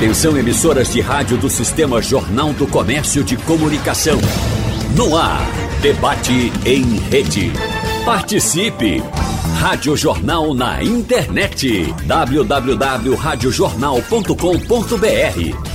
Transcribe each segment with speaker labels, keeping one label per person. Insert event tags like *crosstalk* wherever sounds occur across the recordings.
Speaker 1: Atenção emissoras de rádio do Sistema Jornal do Comércio de Comunicação. No ar, debate em rede. Participe! Rádio Jornal na internet. www.radiojornal.com.br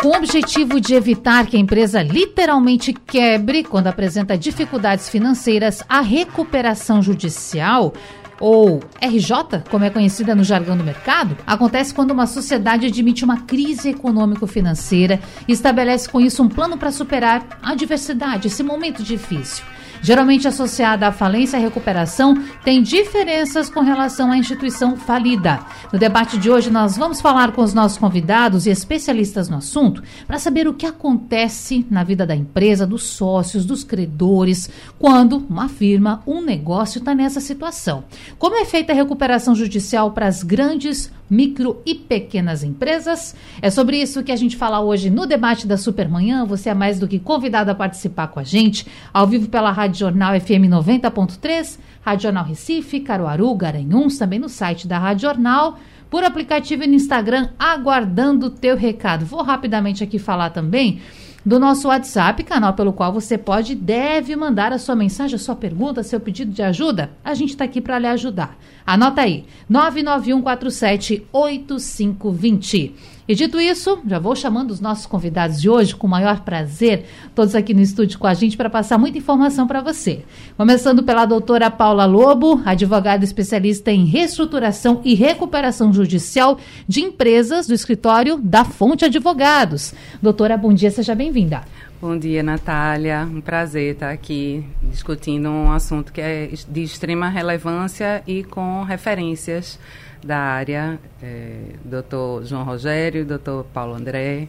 Speaker 2: com o objetivo de evitar que a empresa literalmente quebre quando apresenta dificuldades financeiras, a recuperação judicial ou RJ, como é conhecida no jargão do mercado, acontece quando uma sociedade admite uma crise econômico-financeira e estabelece com isso um plano para superar a adversidade, esse momento difícil geralmente associada à falência e recuperação, tem diferenças com relação à instituição falida. No debate de hoje, nós vamos falar com os nossos convidados e especialistas no assunto para saber o que acontece na vida da empresa, dos sócios, dos credores, quando uma firma, um negócio está nessa situação. Como é feita a recuperação judicial para as grandes micro e pequenas empresas. É sobre isso que a gente fala hoje no debate da Supermanhã. Você é mais do que convidado a participar com a gente, ao vivo pela Rádio Jornal FM 90.3, Rádio Jornal Recife, Caruaru, Garanhuns, também no site da Rádio Jornal, por aplicativo e no Instagram, aguardando o teu recado. Vou rapidamente aqui falar também do nosso WhatsApp, canal pelo qual você pode e deve mandar a sua mensagem, a sua pergunta, seu pedido de ajuda. A gente está aqui para lhe ajudar. Anota aí, 991478520. E dito isso, já vou chamando os nossos convidados de hoje com o maior prazer, todos aqui no estúdio com a gente para passar muita informação para você. Começando pela doutora Paula Lobo, advogada especialista em reestruturação e recuperação judicial de empresas do escritório da Fonte Advogados. Doutora, bom dia, seja bem-vinda.
Speaker 3: Bom dia, Natália. Um prazer estar aqui discutindo um assunto que é de extrema relevância e com referências da área, é, doutor João Rogério, doutor Paulo André.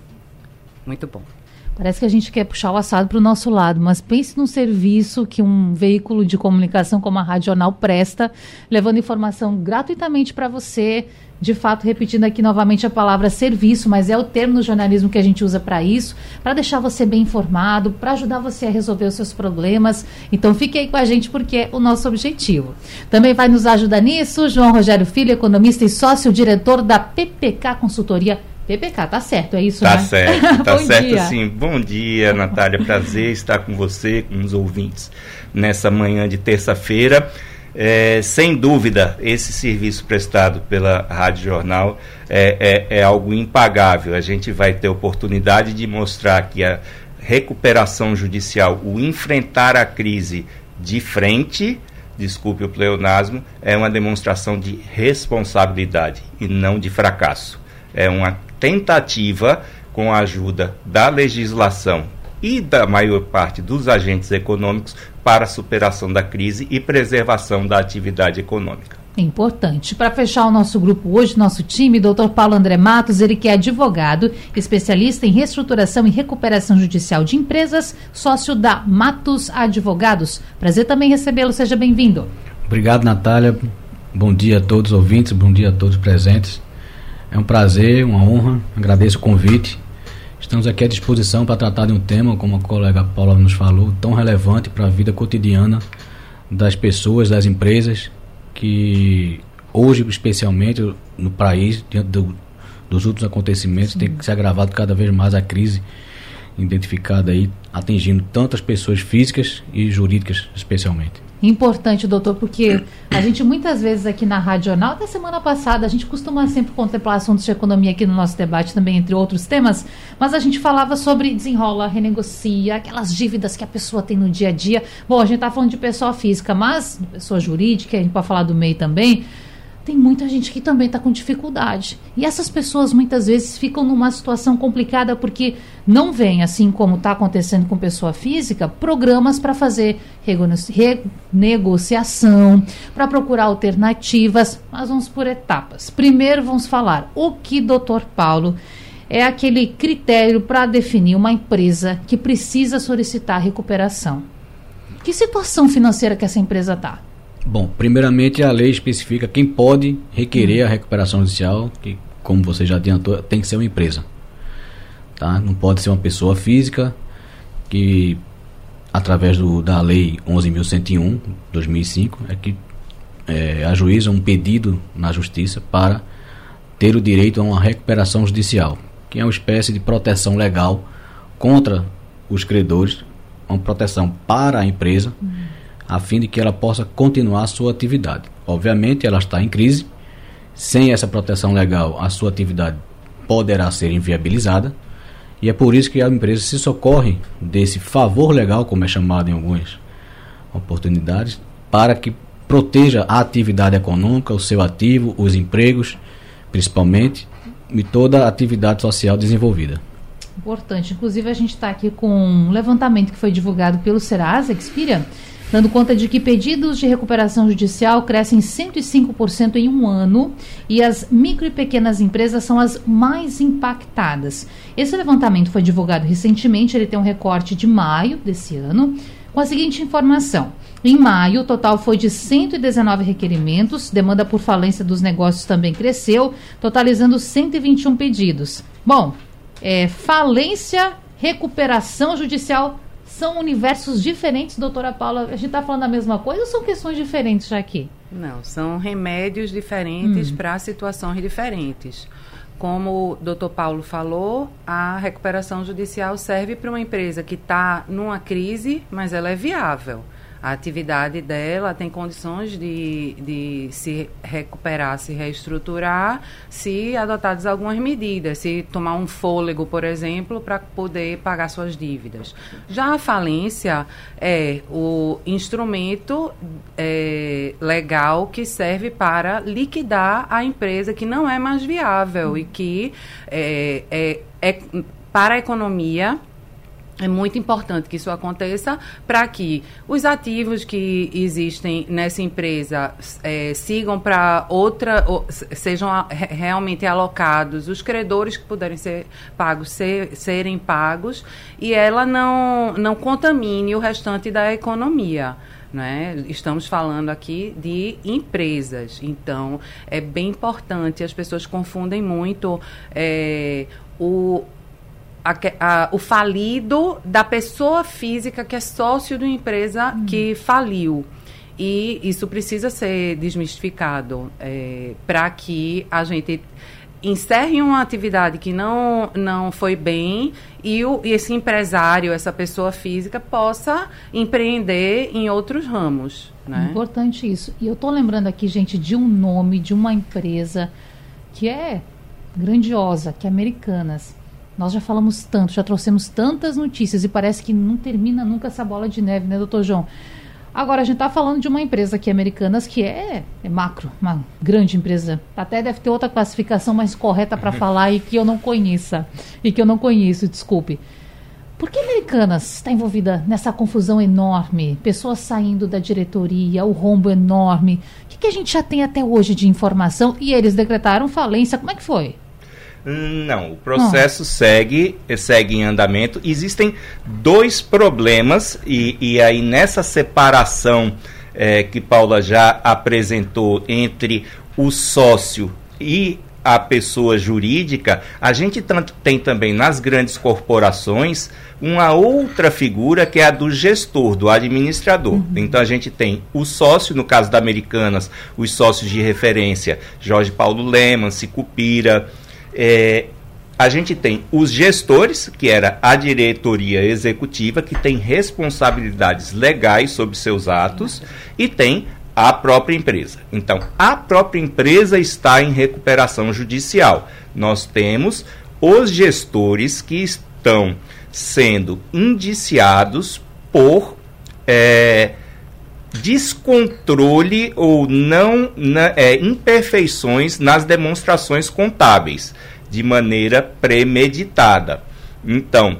Speaker 3: Muito bom.
Speaker 2: Parece que a gente quer puxar o assado para o nosso lado, mas pense num serviço que um veículo de comunicação como a Rádio Jornal presta, levando informação gratuitamente para você, de fato, repetindo aqui novamente a palavra serviço, mas é o termo no jornalismo que a gente usa para isso, para deixar você bem informado, para ajudar você a resolver os seus problemas. Então fique aí com a gente porque é o nosso objetivo. Também vai nos ajudar nisso João Rogério Filho, economista e sócio-diretor da PPK Consultoria PPK, tá certo, é isso,
Speaker 4: tá
Speaker 2: né?
Speaker 4: Certo, *laughs* tá certo dia. sim. Bom dia, Natália. Prazer estar com você, com os ouvintes, nessa manhã de terça-feira. É, sem dúvida, esse serviço prestado pela Rádio Jornal é, é, é, algo impagável. A gente vai ter oportunidade de mostrar que a recuperação judicial, o enfrentar a crise de frente, desculpe o pleonasmo, é uma demonstração de responsabilidade e não de fracasso. É uma tentativa, com a ajuda da legislação e da maior parte dos agentes econômicos para a superação da crise e preservação da atividade econômica.
Speaker 2: É importante. Para fechar o nosso grupo hoje, nosso time, doutor Paulo André Matos, ele que é advogado, especialista em reestruturação e recuperação judicial de empresas, sócio da Matos Advogados. Prazer também recebê-lo, seja bem-vindo.
Speaker 5: Obrigado, Natália. Bom dia a todos os ouvintes, bom dia a todos presentes. É um prazer, uma honra, agradeço o convite Estamos aqui à disposição para tratar de um tema, como a colega Paula nos falou, tão relevante para a vida cotidiana das pessoas, das empresas, que hoje, especialmente no país, diante do, dos últimos acontecimentos, Sim. tem que se agravado cada vez mais a crise identificada aí, atingindo tantas pessoas físicas e jurídicas, especialmente.
Speaker 2: Importante, doutor, porque a gente muitas vezes aqui na Rádio Jornal, até semana passada, a gente costuma sempre contemplar assuntos de economia aqui no nosso debate também, entre outros temas, mas a gente falava sobre desenrola, renegocia, aquelas dívidas que a pessoa tem no dia a dia. Bom, a gente está falando de pessoa física, mas pessoa jurídica, a gente pode falar do MEI também tem muita gente que também está com dificuldade. E essas pessoas muitas vezes ficam numa situação complicada porque não vem, assim como está acontecendo com pessoa física, programas para fazer renegociação, para procurar alternativas. Mas vamos por etapas. Primeiro vamos falar o que doutor Paulo é aquele critério para definir uma empresa que precisa solicitar recuperação. Que situação financeira que essa empresa está?
Speaker 5: Bom, primeiramente a lei especifica quem pode requerer a recuperação judicial, que como você já adiantou, tem que ser uma empresa. Tá? Não pode ser uma pessoa física que através do, da lei 11.101 2005 é que é, ajuiza um pedido na justiça para ter o direito a uma recuperação judicial, que é uma espécie de proteção legal contra os credores, uma proteção para a empresa, uhum. A fim de que ela possa continuar a sua atividade. Obviamente, ela está em crise, sem essa proteção legal, a sua atividade poderá ser inviabilizada, e é por isso que a empresa se socorre desse favor legal, como é chamado em algumas oportunidades, para que proteja a atividade econômica, o seu ativo, os empregos, principalmente, e toda a atividade social desenvolvida.
Speaker 2: Importante. Inclusive, a gente está aqui com um levantamento que foi divulgado pelo Serasa Expira, dando conta de que pedidos de recuperação judicial crescem 105% em um ano e as micro e pequenas empresas são as mais impactadas. Esse levantamento foi divulgado recentemente, ele tem um recorte de maio desse ano, com a seguinte informação. Em maio, o total foi de 119 requerimentos, demanda por falência dos negócios também cresceu, totalizando 121 pedidos. Bom, é, falência, recuperação judicial são universos diferentes, doutora Paula? A gente está falando a mesma coisa ou são questões diferentes já aqui?
Speaker 3: Não, são remédios diferentes hum. para situações diferentes. Como o doutor Paulo falou, a recuperação judicial serve para uma empresa que está numa crise, mas ela é viável a atividade dela tem condições de, de se recuperar, se reestruturar, se adotadas algumas medidas, se tomar um fôlego, por exemplo, para poder pagar suas dívidas. Já a falência é o instrumento é, legal que serve para liquidar a empresa que não é mais viável e que é, é, é para a economia é muito importante que isso aconteça para que os ativos que existem nessa empresa é, sigam para outra, ou, sejam a, realmente alocados, os credores que puderem ser pagos ser, serem pagos e ela não, não contamine o restante da economia. Né? Estamos falando aqui de empresas, então é bem importante. As pessoas confundem muito é, o, a, a, o falido da pessoa física que é sócio de uma empresa uhum. que faliu. E isso precisa ser desmistificado é, para que a gente encerre uma atividade que não, não foi bem e, o, e esse empresário, essa pessoa física, possa empreender em outros ramos. Né?
Speaker 2: Importante isso. E eu estou lembrando aqui, gente, de um nome de uma empresa que é grandiosa, que é Americanas. Nós já falamos tanto, já trouxemos tantas notícias e parece que não termina nunca essa bola de neve, né, doutor João? Agora, a gente está falando de uma empresa aqui, Americanas, que é, é, macro, uma grande empresa. Até deve ter outra classificação mais correta para *laughs* falar e que eu não conheça. E que eu não conheço, desculpe. Por que Americanas está envolvida nessa confusão enorme? Pessoas saindo da diretoria, o rombo enorme. O que, que a gente já tem até hoje de informação? E eles decretaram falência. Como é que foi?
Speaker 4: Não, o processo segue, segue em andamento. Existem dois problemas, e, e aí nessa separação é, que Paula já apresentou entre o sócio e a pessoa jurídica, a gente tanto tem também nas grandes corporações uma outra figura que é a do gestor, do administrador. Uhum. Então a gente tem o sócio, no caso da Americanas, os sócios de referência, Jorge Paulo Leman, Cicupira, é, a gente tem os gestores, que era a diretoria executiva, que tem responsabilidades legais sobre seus atos, e tem a própria empresa. Então, a própria empresa está em recuperação judicial. Nós temos os gestores que estão sendo indiciados por é, descontrole ou não na, é, imperfeições nas demonstrações contábeis de maneira premeditada. Então,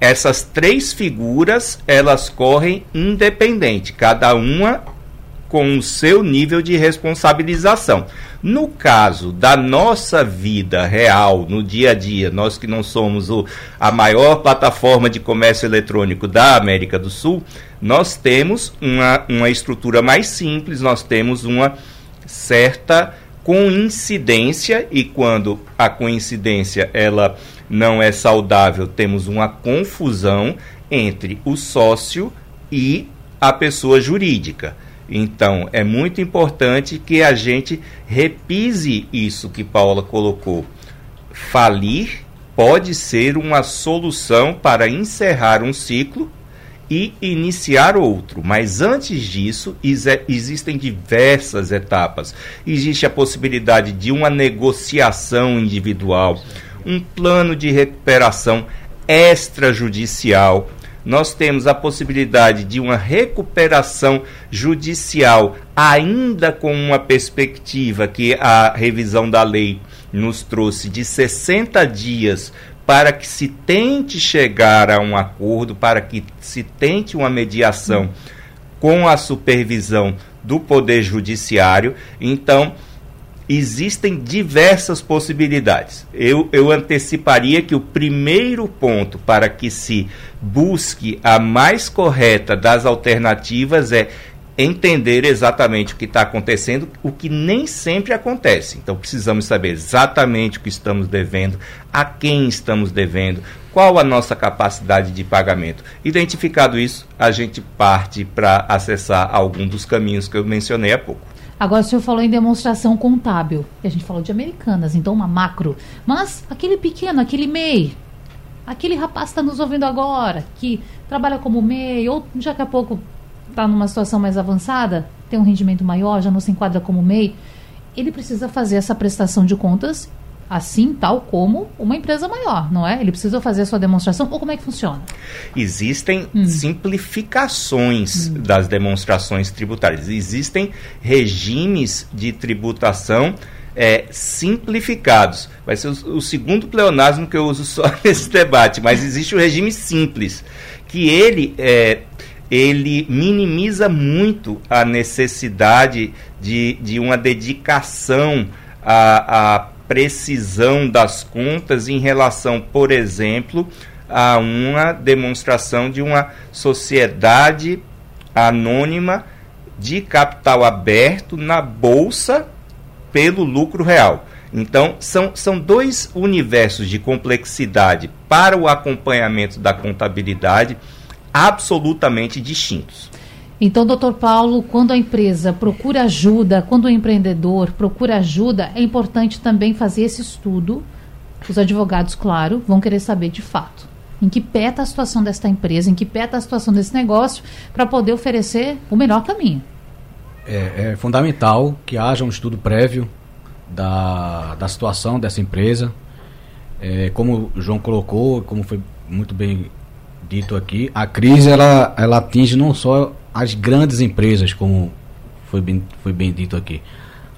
Speaker 4: essas três figuras elas correm independente, cada uma com o seu nível de responsabilização. No caso da nossa vida real, no dia a dia, nós que não somos o, a maior plataforma de comércio eletrônico da América do Sul, nós temos uma, uma estrutura mais simples, nós temos uma certa coincidência e quando a coincidência ela não é saudável, temos uma confusão entre o sócio e a pessoa jurídica. Então, é muito importante que a gente repise isso que Paula colocou. Falir pode ser uma solução para encerrar um ciclo e iniciar outro. Mas antes disso, existem diversas etapas. Existe a possibilidade de uma negociação individual, um plano de recuperação extrajudicial. Nós temos a possibilidade de uma recuperação judicial, ainda com uma perspectiva que a revisão da lei nos trouxe de 60 dias para que se tente chegar a um acordo, para que se tente uma mediação com a supervisão do Poder Judiciário. Então, existem diversas possibilidades. Eu, eu anteciparia que o primeiro ponto para que se busque a mais correta das alternativas é entender exatamente o que está acontecendo, o que nem sempre acontece. Então precisamos saber exatamente o que estamos devendo, a quem estamos devendo, qual a nossa capacidade de pagamento. Identificado isso, a gente parte para acessar algum dos caminhos que eu mencionei há pouco.
Speaker 2: Agora o senhor falou em demonstração contábil, e a gente falou de americanas, então uma macro. Mas aquele pequeno, aquele MEI, aquele rapaz está nos ouvindo agora, que trabalha como MEI, ou daqui a pouco está numa situação mais avançada, tem um rendimento maior, já não se enquadra como MEI, ele precisa fazer essa prestação de contas assim, tal como uma empresa maior, não é? Ele precisa fazer a sua demonstração ou como é que funciona?
Speaker 4: Existem hum. simplificações hum. das demonstrações tributárias. Existem regimes de tributação é, simplificados. Vai ser o, o, segundo pleonasmo que eu uso só *laughs* nesse debate, mas existe o regime simples, que ele é, ele minimiza muito a necessidade de, de uma dedicação à, à precisão das contas em relação, por exemplo, a uma demonstração de uma sociedade anônima de capital aberto na bolsa pelo lucro real. Então, são, são dois universos de complexidade para o acompanhamento da contabilidade absolutamente distintos.
Speaker 2: Então, doutor Paulo, quando a empresa procura ajuda, quando o empreendedor procura ajuda, é importante também fazer esse estudo. Os advogados, claro, vão querer saber de fato em que pé está a situação desta empresa, em que pé está a situação desse negócio, para poder oferecer o melhor caminho.
Speaker 5: É, é, fundamental que haja um estudo prévio da, da situação dessa empresa. É, como o João colocou, como foi muito bem dito aqui, a crise ela, ela atinge não só as grandes empresas, como foi bem, foi bem dito aqui.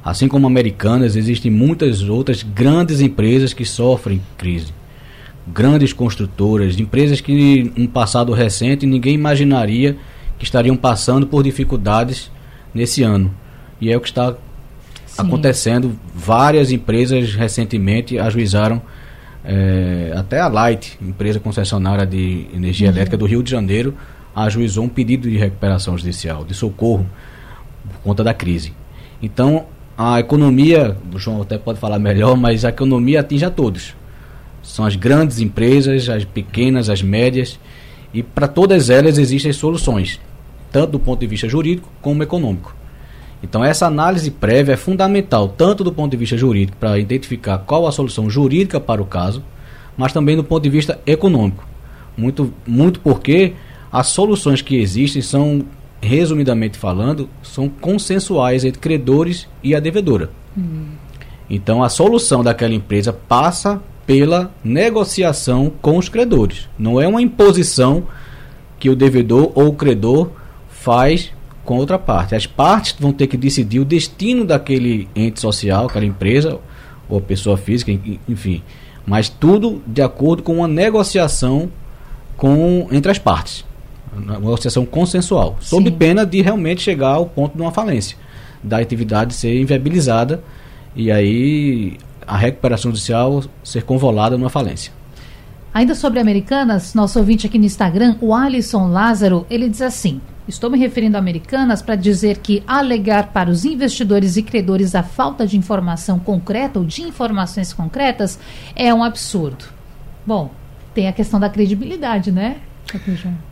Speaker 5: Assim como americanas, existem muitas outras grandes empresas que sofrem crise. Grandes construtoras, empresas que no passado recente ninguém imaginaria que estariam passando por dificuldades nesse ano. E é o que está Sim. acontecendo. Várias empresas recentemente ajuizaram é, até a Light, empresa concessionária de energia uhum. elétrica do Rio de Janeiro, ajuizou um pedido de recuperação judicial, de socorro, por conta da crise. Então, a economia, o João até pode falar melhor, mas a economia atinge a todos. São as grandes empresas, as pequenas, as médias, e para todas elas existem soluções, tanto do ponto de vista jurídico como econômico. Então essa análise prévia é fundamental, tanto do ponto de vista jurídico, para identificar qual a solução jurídica para o caso, mas também do ponto de vista econômico. Muito, muito porque as soluções que existem são, resumidamente falando, são consensuais entre credores e a devedora. Hum. Então a solução daquela empresa passa pela negociação com os credores. Não é uma imposição que o devedor ou o credor faz com outra parte. As partes vão ter que decidir o destino daquele ente social, aquela empresa ou pessoa física, enfim. Mas tudo de acordo com uma negociação com entre as partes. Uma negociação consensual, sob Sim. pena de realmente chegar ao ponto de uma falência, da atividade ser inviabilizada e aí a recuperação judicial ser convolada numa falência.
Speaker 2: Ainda sobre Americanas, nosso ouvinte aqui no Instagram, o Alisson Lázaro, ele diz assim: Estou me referindo a Americanas para dizer que alegar para os investidores e credores a falta de informação concreta ou de informações concretas é um absurdo. Bom, tem a questão da credibilidade, né?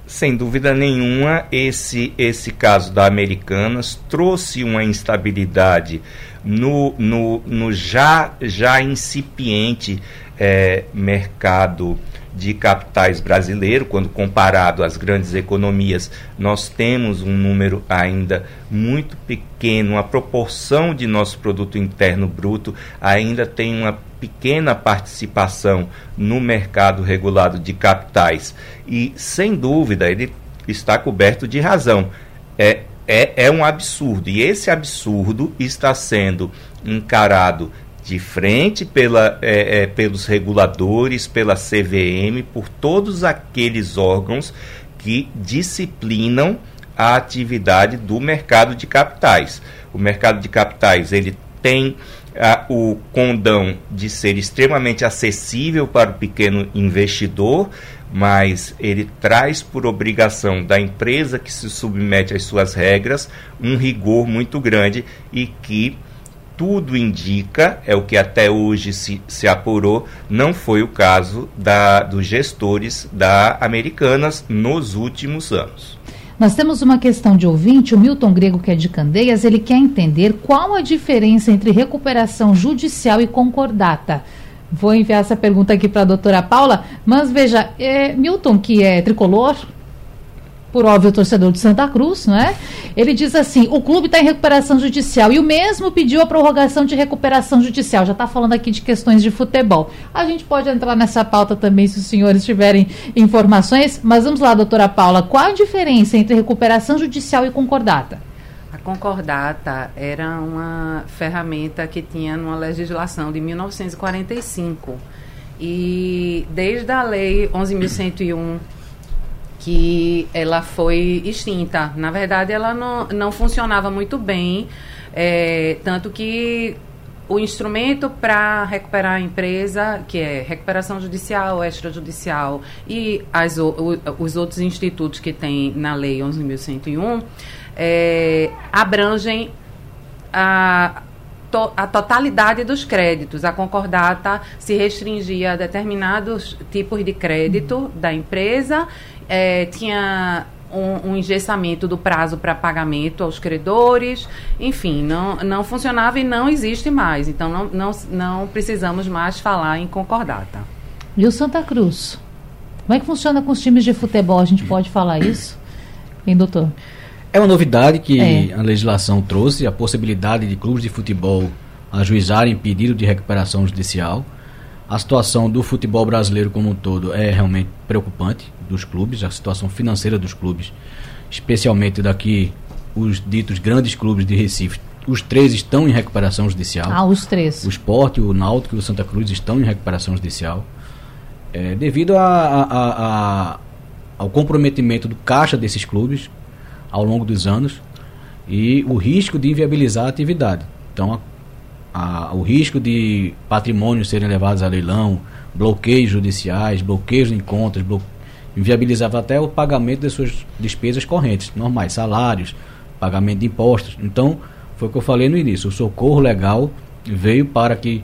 Speaker 4: Sem dúvida nenhuma, esse, esse caso da Americanas trouxe uma instabilidade no, no, no já, já incipiente é, mercado de capitais brasileiro, quando comparado às grandes economias, nós temos um número ainda muito pequeno, a proporção de nosso produto interno bruto ainda tem uma pequena participação no mercado regulado de capitais. E, sem dúvida, ele está coberto de razão. É, é, é um absurdo. E esse absurdo está sendo encarado de frente pela, é, é, pelos reguladores, pela CVM, por todos aqueles órgãos que disciplinam a atividade do mercado de capitais. O mercado de capitais ele tem o condão de ser extremamente acessível para o pequeno investidor, mas ele traz por obrigação da empresa que se submete às suas regras um rigor muito grande e que tudo indica, é o que até hoje se, se apurou, não foi o caso da, dos gestores da Americanas nos últimos anos.
Speaker 2: Nós temos uma questão de ouvinte, o Milton Grego, que é de Candeias, ele quer entender qual a diferença entre recuperação judicial e concordata. Vou enviar essa pergunta aqui para a doutora Paula, mas veja, é, Milton, que é tricolor, por óbvio, torcedor de Santa Cruz, não é? Ele diz assim: o clube está em recuperação judicial e o mesmo pediu a prorrogação de recuperação judicial. Já está falando aqui de questões de futebol. A gente pode entrar nessa pauta também se os senhores tiverem informações, mas vamos lá, doutora Paula, qual a diferença entre recuperação judicial e concordata?
Speaker 3: A concordata era uma ferramenta que tinha numa legislação de 1945 e desde a lei 11.101 que ela foi extinta. Na verdade, ela não, não funcionava muito bem, é, tanto que o instrumento para recuperar a empresa, que é recuperação judicial, extrajudicial e as, o, os outros institutos que tem na Lei 11.101, é, abrangem a, to, a totalidade dos créditos. A concordata se restringia a determinados tipos de crédito da empresa é, tinha um, um, engessamento do prazo para pagamento aos credores, enfim, não, não funcionava e não existe mais. Então, não, não, não precisamos mais falar em concordata.
Speaker 2: E o Santa Cruz? Como é que funciona com os times de futebol? A gente pode falar isso? Hein, doutor?
Speaker 5: É uma novidade que é. a legislação trouxe, a possibilidade de clubes de futebol ajuizarem pedido de recuperação judicial. A situação do futebol brasileiro como um todo é realmente preocupante dos clubes, a situação financeira dos clubes, especialmente daqui os ditos grandes clubes de Recife. Os três estão em recuperação judicial.
Speaker 2: Ah, os três.
Speaker 5: O Esporte, o Náutico e o Santa Cruz estão em recuperação judicial. É, devido a, a, a, ao comprometimento do caixa desses clubes ao longo dos anos e o risco de inviabilizar a atividade. Então, o risco de patrimônios serem levados a leilão, bloqueios judiciais, bloqueios em contas, bloqueios inviabilizava até o pagamento das suas despesas correntes, normais, salários, pagamento de impostos. Então, foi o que eu falei no início, o socorro legal veio para que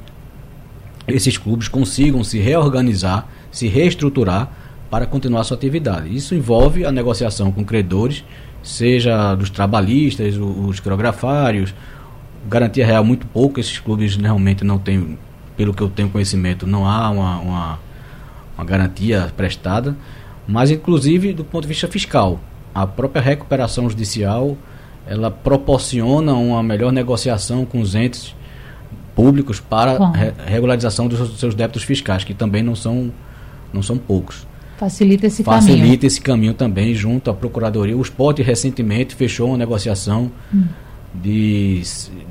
Speaker 5: esses clubes consigam se reorganizar, se reestruturar para continuar sua atividade. Isso envolve a negociação com credores, seja dos trabalhistas, os quirografários, garantia real muito pouco, esses clubes realmente não têm, pelo que eu tenho conhecimento, não há uma, uma, uma garantia prestada mas inclusive do ponto de vista fiscal. A própria recuperação judicial ela proporciona uma melhor negociação com os entes públicos para re regularização dos seus débitos fiscais, que também não são, não são poucos.
Speaker 2: Facilita esse
Speaker 5: Facilita caminho. Facilita esse caminho também junto à Procuradoria. O Sport recentemente fechou uma negociação hum. De,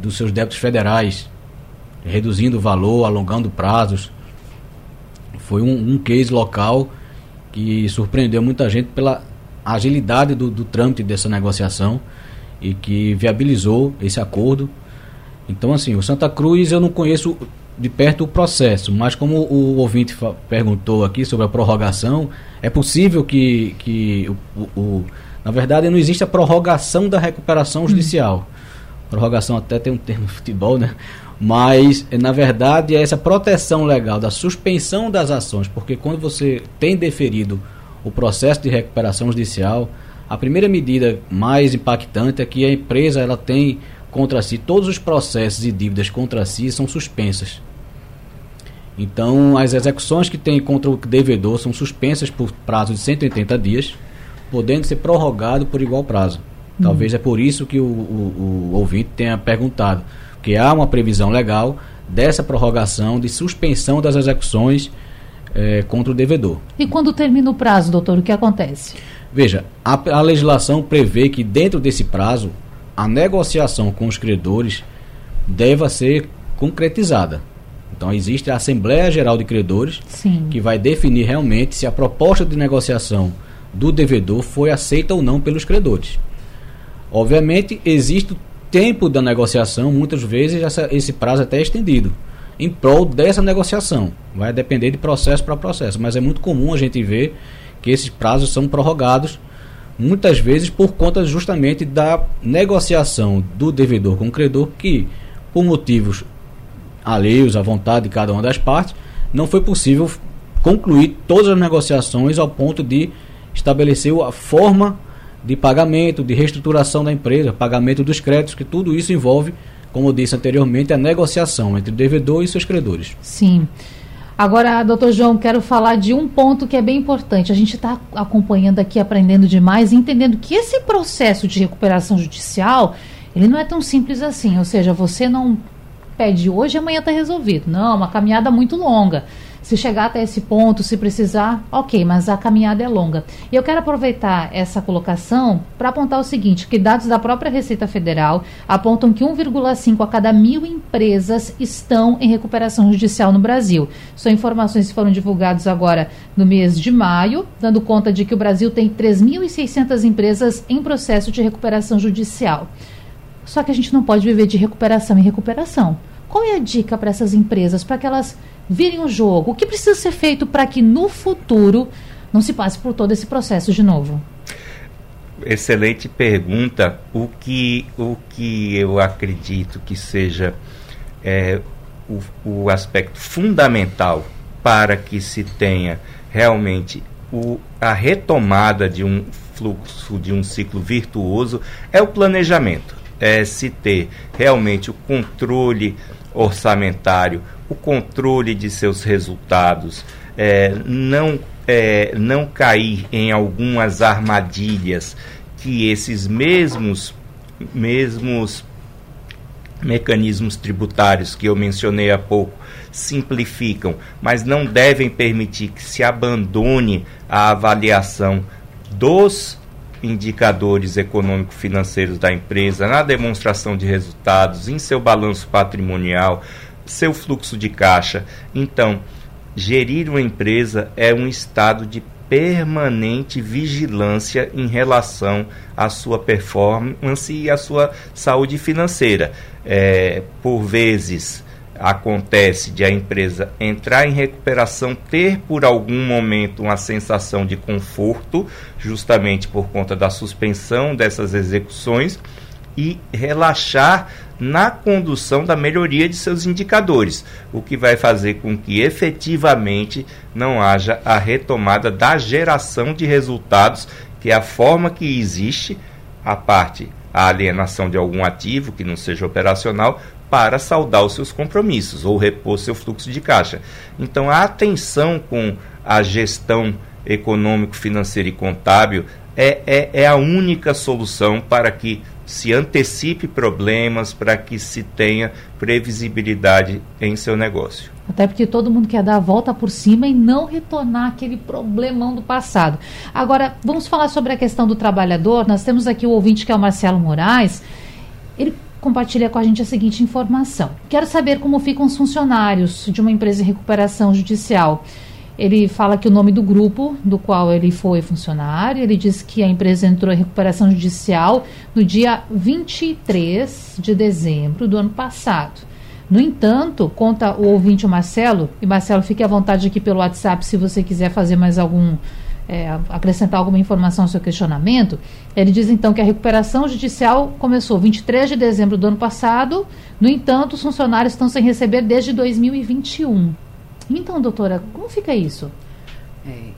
Speaker 5: dos seus débitos federais, reduzindo o valor, alongando prazos. Foi um, um case local que surpreendeu muita gente pela agilidade do, do trâmite dessa negociação e que viabilizou esse acordo. Então, assim, o Santa Cruz eu não conheço de perto o processo, mas como o ouvinte perguntou aqui sobre a prorrogação, é possível que, que o, o, na verdade não existe a prorrogação da recuperação judicial. Prorrogação até tem um termo *laughs* futebol, né? Mas, na verdade, é essa proteção legal da suspensão das ações, porque quando você tem deferido o processo de recuperação judicial, a primeira medida mais impactante é que a empresa ela tem contra si todos os processos e dívidas contra si são suspensas. Então, as execuções que tem contra o devedor são suspensas por prazo de 180 dias, podendo ser prorrogado por igual prazo. Hum. Talvez é por isso que o, o, o ouvinte tenha perguntado, que há uma previsão legal dessa prorrogação de suspensão das execuções é, contra o devedor.
Speaker 2: E quando termina o prazo, doutor, o que acontece?
Speaker 5: Veja, a, a legislação prevê que dentro desse prazo a negociação com os credores deva ser concretizada. Então existe a Assembleia Geral de Credores Sim. que vai definir realmente se a proposta de negociação do devedor foi aceita ou não pelos credores. Obviamente existe o tempo da negociação, muitas vezes essa, esse prazo é até estendido em prol dessa negociação. Vai depender de processo para processo, mas é muito comum a gente ver que esses prazos são prorrogados muitas vezes por conta justamente da negociação do devedor com o credor que por motivos alheios à vontade de cada uma das partes, não foi possível concluir todas as negociações ao ponto de estabelecer a forma de pagamento, de reestruturação da empresa, pagamento dos créditos, que tudo isso envolve como eu disse anteriormente, a negociação entre o devedor e seus credores.
Speaker 2: Sim. Agora, doutor João, quero falar de um ponto que é bem importante. A gente está acompanhando aqui, aprendendo demais, entendendo que esse processo de recuperação judicial, ele não é tão simples assim. Ou seja, você não pede hoje amanhã está resolvido. Não, é uma caminhada muito longa. Se chegar até esse ponto, se precisar, ok, mas a caminhada é longa. E eu quero aproveitar essa colocação para apontar o seguinte: que dados da própria Receita Federal apontam que 1,5 a cada mil empresas estão em recuperação judicial no Brasil. São informações que foram divulgadas agora no mês de maio, dando conta de que o Brasil tem 3.600 empresas em processo de recuperação judicial. Só que a gente não pode viver de recuperação em recuperação. Qual é a dica para essas empresas para que elas virem o jogo? O que precisa ser feito para que no futuro não se passe por todo esse processo de novo?
Speaker 4: Excelente pergunta. O que, o que eu acredito que seja é, o, o aspecto fundamental para que se tenha realmente o, a retomada de um fluxo, de um ciclo virtuoso, é o planejamento. É se ter realmente o controle orçamentário, o controle de seus resultados, é, não, é, não cair em algumas armadilhas que esses mesmos, mesmos mecanismos tributários que eu mencionei há pouco simplificam, mas não devem permitir que se abandone a avaliação dos indicadores econômico-financeiros da empresa na demonstração de resultados, em seu balanço patrimonial, seu fluxo de caixa. Então, gerir uma empresa é um estado de permanente vigilância em relação à sua performance e à sua saúde financeira. É, por vezes acontece de a empresa entrar em recuperação, ter por algum momento uma sensação de conforto, justamente por conta da suspensão dessas execuções, e relaxar na condução da melhoria de seus indicadores, o que vai fazer com que efetivamente não haja a retomada da geração de resultados, que é a forma que existe a parte a alienação de algum ativo que não seja operacional para saldar os seus compromissos ou repor seu fluxo de caixa. Então a atenção com a gestão econômico, financeira e contábil é, é, é a única solução para que se antecipe problemas, para que se tenha previsibilidade em seu negócio.
Speaker 2: Até porque todo mundo quer dar a volta por cima e não retornar aquele problemão do passado. Agora, vamos falar sobre a questão do trabalhador. Nós temos aqui o ouvinte que é o Marcelo Moraes. Ele compartilha com a gente a seguinte informação. Quero saber como ficam os funcionários de uma empresa em recuperação judicial. Ele fala que o nome do grupo do qual ele foi funcionário, ele diz que a empresa entrou em recuperação judicial no dia 23 de dezembro do ano passado. No entanto, conta o ouvinte o Marcelo, e Marcelo, fique à vontade aqui pelo WhatsApp se você quiser fazer mais algum é, acrescentar alguma informação ao seu questionamento, ele diz então que a recuperação judicial começou 23 de dezembro do ano passado, no entanto, os funcionários estão sem receber desde 2021. Então, doutora, como fica isso?
Speaker 3: É,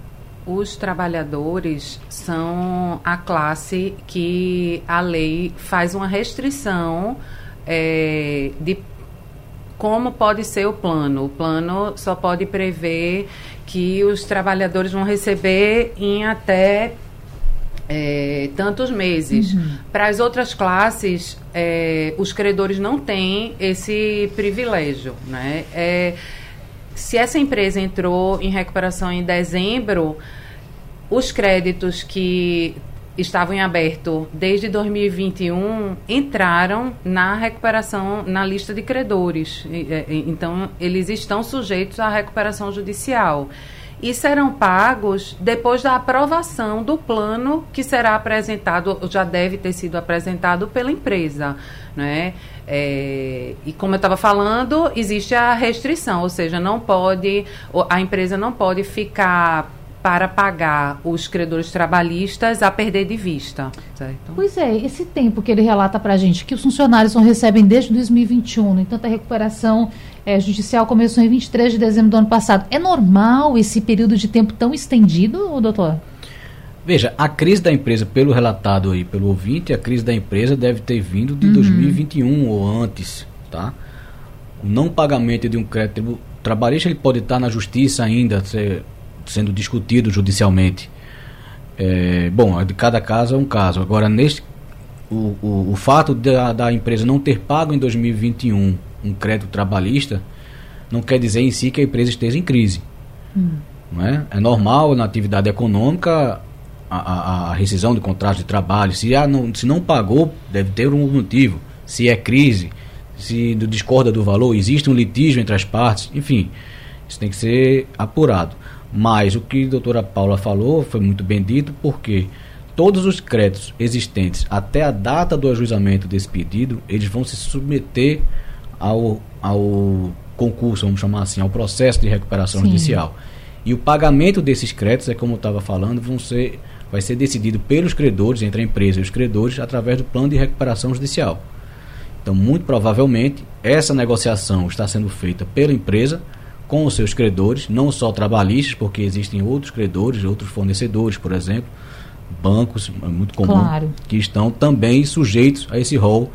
Speaker 3: os trabalhadores são a classe que a lei faz uma restrição é, de como pode ser o plano. O plano só pode prever que os trabalhadores vão receber em até é, tantos meses. Uhum. Para as outras classes, é, os credores não têm esse privilégio. Né? É, se essa empresa entrou em recuperação em dezembro, os créditos que estavam em aberto desde 2021 entraram na recuperação na lista de credores. Então, eles estão sujeitos à recuperação judicial e serão pagos depois da aprovação do plano que será apresentado, já deve ter sido apresentado pela empresa. Né? É, e como eu estava falando, existe a restrição, ou seja, não pode, a empresa não pode ficar para pagar os credores trabalhistas a perder de vista. Certo?
Speaker 2: Pois é, esse tempo que ele relata para a gente, que os funcionários não recebem desde 2021, no entanto a recuperação é, judicial começou em 23 de dezembro do ano passado. É normal esse período de tempo tão estendido, doutor?
Speaker 5: Veja, a crise da empresa, pelo relatado aí pelo ouvinte, a crise da empresa deve ter vindo de uhum. 2021 ou antes, tá? O não pagamento de um crédito trabalhista ele pode estar na justiça ainda, ser sendo discutido judicialmente. É, bom, de cada caso é um caso. Agora, neste, o, o, o fato da, da empresa não ter pago em 2021 um crédito trabalhista não quer dizer em si que a empresa esteja em crise. Hum. Não é? é normal na atividade econômica a, a, a rescisão de contrato de trabalho. Se, ah, não, se não pagou, deve ter um motivo. Se é crise, se discorda do valor, existe um litígio entre as partes, enfim, isso tem que ser apurado. Mas o que a doutora Paula falou foi muito bem dito, porque todos os créditos existentes até a data do ajuizamento desse pedido, eles vão se submeter ao, ao concurso, vamos chamar assim, ao processo de recuperação Sim. judicial. E o pagamento desses créditos, é como eu estava falando, vão ser, vai ser decidido pelos credores, entre a empresa e os credores, através do plano de recuperação judicial. Então, muito provavelmente, essa negociação está sendo feita pela empresa com os seus credores, não só trabalhistas, porque existem outros credores, outros fornecedores, por exemplo, bancos, é muito comum, claro. que estão também sujeitos a esse rol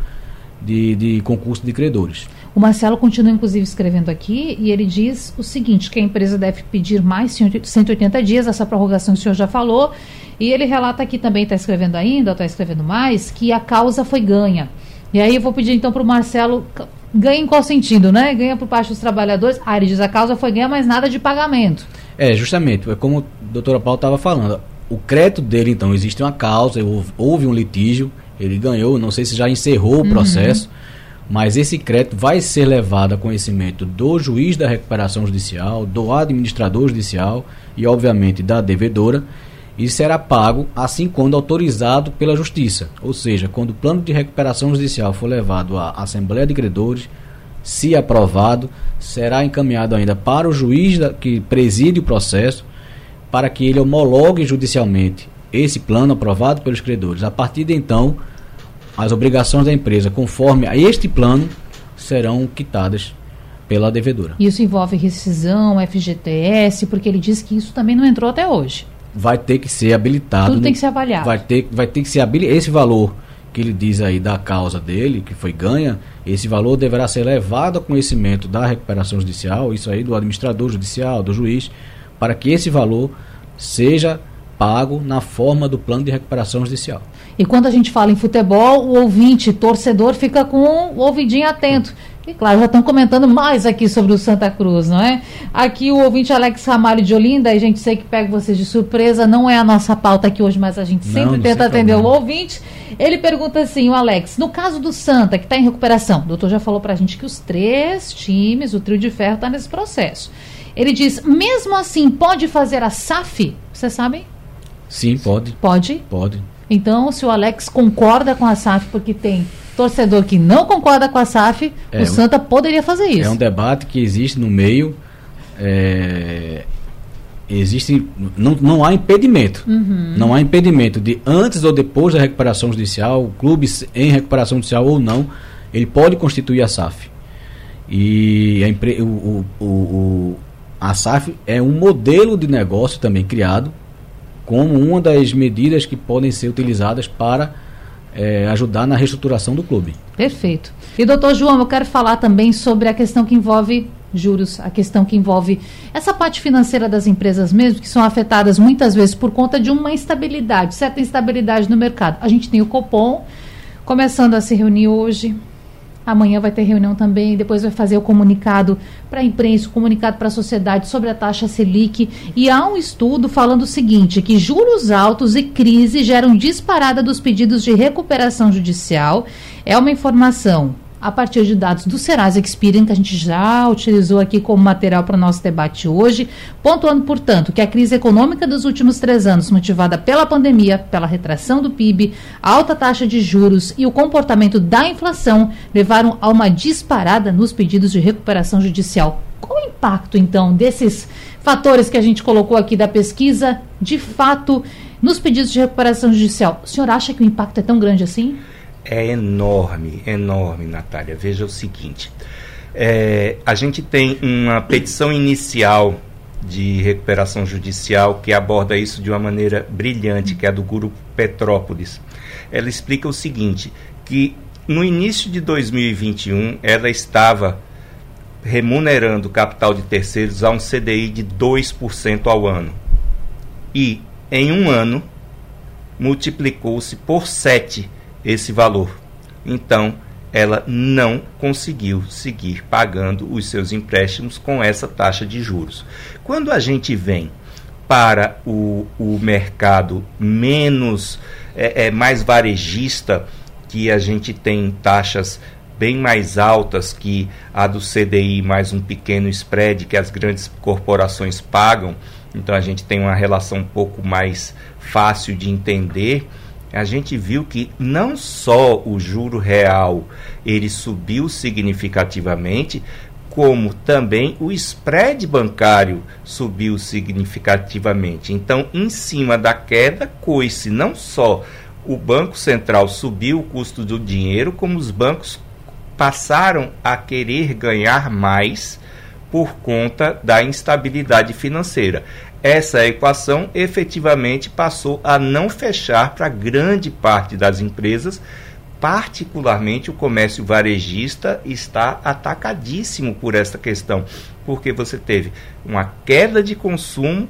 Speaker 5: de, de concurso de credores.
Speaker 2: O Marcelo continua, inclusive, escrevendo aqui e ele diz o seguinte: que a empresa deve pedir mais 180 dias, essa prorrogação que o senhor já falou. E ele relata aqui também, está escrevendo ainda, está escrevendo mais, que a causa foi ganha. E aí eu vou pedir então para o Marcelo Ganha em qual sentido, né? Ganha por parte dos trabalhadores. Ah, ele diz a causa foi ganha, mas nada de pagamento.
Speaker 5: É, justamente. É como a doutora Paula estava falando. O crédito dele, então, existe uma causa, houve, houve, um litígio, ele ganhou, não sei se já encerrou o uhum. processo, mas esse crédito vai ser levado a conhecimento do juiz da recuperação judicial, do administrador judicial e, obviamente, da devedora e será pago assim quando autorizado pela Justiça. Ou seja, quando o plano de recuperação judicial for levado à Assembleia de Credores, se aprovado, será encaminhado ainda para o juiz que preside o processo, para que ele homologue judicialmente esse plano aprovado pelos credores. A partir de então, as obrigações da empresa, conforme a este plano, serão quitadas pela devedora.
Speaker 2: Isso envolve rescisão, FGTS, porque ele diz que isso também não entrou até hoje
Speaker 5: vai ter que ser habilitado.
Speaker 2: Tudo tem que ser avaliado.
Speaker 5: Vai ter, vai ter que ser habilitado. Esse valor que ele diz aí da causa dele, que foi ganha, esse valor deverá ser levado ao conhecimento da recuperação judicial, isso aí do administrador judicial, do juiz, para que esse valor seja pago na forma do plano de recuperação judicial.
Speaker 2: E quando a gente fala em futebol, o ouvinte, torcedor, fica com o ouvidinho atento. E claro, já estão comentando mais aqui sobre o Santa Cruz, não é? Aqui o ouvinte Alex Ramalho de Olinda, a gente sei que pega vocês de surpresa, não é a nossa pauta aqui hoje, mas a gente sempre não, tenta atender problema. o ouvinte. Ele pergunta assim, o Alex, no caso do Santa, que está em recuperação, o doutor já falou para a gente que os três times, o trio de ferro, está nesse processo. Ele diz, mesmo assim, pode fazer a SAF? Vocês sabem?
Speaker 5: Sim, pode.
Speaker 2: Pode?
Speaker 5: Pode.
Speaker 2: Então, se o Alex concorda com a SAF porque tem torcedor que não concorda com a SAF, é, o Santa poderia fazer isso.
Speaker 5: É um debate que existe no meio. É, existe não, não há impedimento uhum. não há impedimento de antes ou depois da recuperação judicial o clube em recuperação judicial ou não ele pode constituir a SAF e a, o, o, o, a SAF é um modelo de negócio também criado como uma das medidas que podem ser utilizadas para é, ajudar na reestruturação do clube.
Speaker 2: Perfeito. E doutor João, eu quero falar também sobre a questão que envolve juros, a questão que envolve essa parte financeira das empresas mesmo, que são afetadas muitas vezes por conta de uma instabilidade, certa instabilidade no mercado. A gente tem o Copom começando a se reunir hoje, Amanhã vai ter reunião também, depois vai fazer o comunicado para a imprensa, o comunicado para a sociedade sobre a taxa Selic. E há um estudo falando o seguinte: que juros altos e crise geram disparada dos pedidos de recuperação judicial. É uma informação a partir de dados do Serasa Experian, que a gente já utilizou aqui como material para o nosso debate hoje, pontuando, portanto, que a crise econômica dos últimos três anos, motivada pela pandemia, pela retração do PIB, alta taxa de juros e o comportamento da inflação, levaram a uma disparada nos pedidos de recuperação judicial. Qual o impacto, então, desses fatores que a gente colocou aqui da pesquisa, de fato, nos pedidos de recuperação judicial? O senhor acha que o impacto é tão grande assim?
Speaker 4: É enorme, enorme, Natália. Veja o seguinte: é, a gente tem uma petição inicial de recuperação judicial que aborda isso de uma maneira brilhante, que é a do Grupo Petrópolis. Ela explica o seguinte: que no início de 2021 ela estava remunerando capital de terceiros a um CDI de 2% ao ano. E em um ano multiplicou-se por 7 esse valor. Então, ela não conseguiu seguir pagando os seus empréstimos com essa taxa de juros. Quando a gente vem para o, o mercado menos, é, é, mais varejista, que a gente tem taxas bem mais altas que a do CDI mais um pequeno spread que as grandes corporações pagam, então a gente tem uma relação um pouco mais fácil de entender a gente viu que não só o juro real ele subiu significativamente, como também o spread bancário subiu significativamente. Então, em cima da queda, coice não só o Banco Central subiu o custo do dinheiro, como os bancos passaram a querer ganhar mais por conta da instabilidade financeira essa equação efetivamente passou a não fechar para grande parte das empresas, particularmente o comércio varejista está atacadíssimo por essa questão, porque você teve uma queda de consumo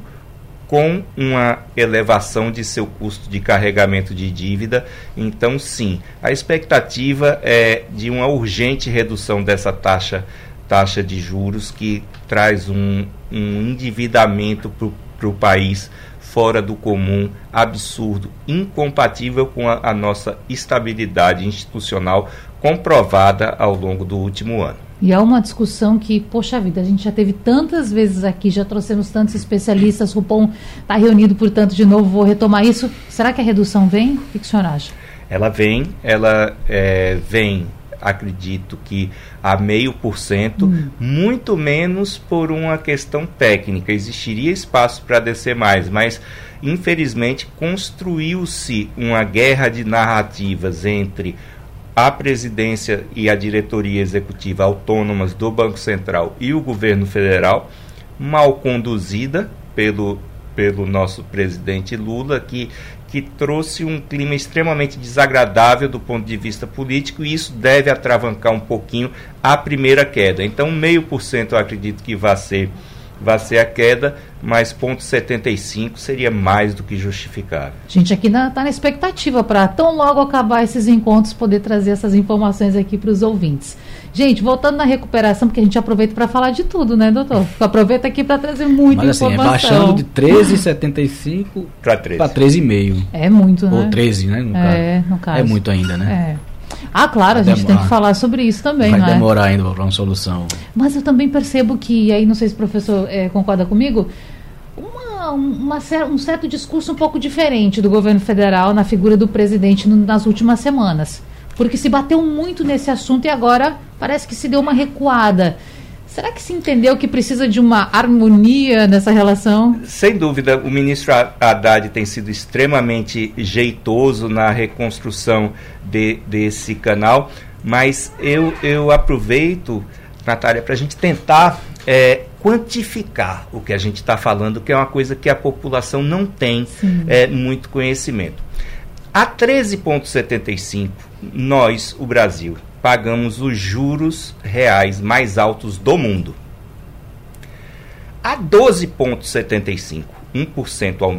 Speaker 4: com uma elevação de seu custo de carregamento de dívida. Então, sim, a expectativa é de uma urgente redução dessa taxa taxa de juros que traz um, um endividamento para o país fora do comum, absurdo, incompatível com a, a nossa estabilidade institucional comprovada ao longo do último ano.
Speaker 2: E é uma discussão que, poxa vida, a gente já teve tantas vezes aqui, já trouxemos tantos especialistas, o Rupom está reunido, portanto, de novo, vou retomar isso. Será que a redução vem? O que, que o senhor acha?
Speaker 4: Ela vem, ela é, vem acredito que a meio por cento, hum. muito menos por uma questão técnica. Existiria espaço para descer mais, mas infelizmente construiu-se uma guerra de narrativas entre a presidência e a diretoria executiva autônomas do Banco Central e o governo federal, mal conduzida pelo, pelo nosso presidente Lula, que que trouxe um clima extremamente desagradável do ponto de vista político e isso deve atravancar um pouquinho a primeira queda. Então, meio por cento eu acredito que vai ser vai ser a queda, mas ponto 75 seria mais do que justificável.
Speaker 2: Gente aqui está na expectativa para tão logo acabar esses encontros poder trazer essas informações aqui para os ouvintes. Gente, voltando na recuperação, porque a gente aproveita para falar de tudo, né, doutor? Aproveita aqui para trazer muita Mas, informação.
Speaker 5: Mas assim, é baixando de 13,75 para 13,5.
Speaker 2: É muito, né?
Speaker 5: Ou 13, né, no, é, caso. no caso. É muito ainda, né?
Speaker 2: É. Ah, claro, a gente tem que falar sobre isso também,
Speaker 5: Vai é? demorar ainda para uma solução.
Speaker 2: Mas eu também percebo que, e aí não sei se o professor é, concorda comigo, uma, uma, um certo discurso um pouco diferente do governo federal na figura do presidente no, nas últimas semanas. Porque se bateu muito nesse assunto e agora parece que se deu uma recuada. Será que se entendeu que precisa de uma harmonia nessa relação?
Speaker 4: Sem dúvida, o ministro Haddad tem sido extremamente jeitoso na reconstrução de, desse canal, mas eu, eu aproveito, Natália, para a gente tentar é, quantificar o que a gente está falando, que é uma coisa que a população não tem é, muito conhecimento. A 13,75, nós, o Brasil, pagamos os juros reais mais altos do mundo. A 12,75, 1% ao,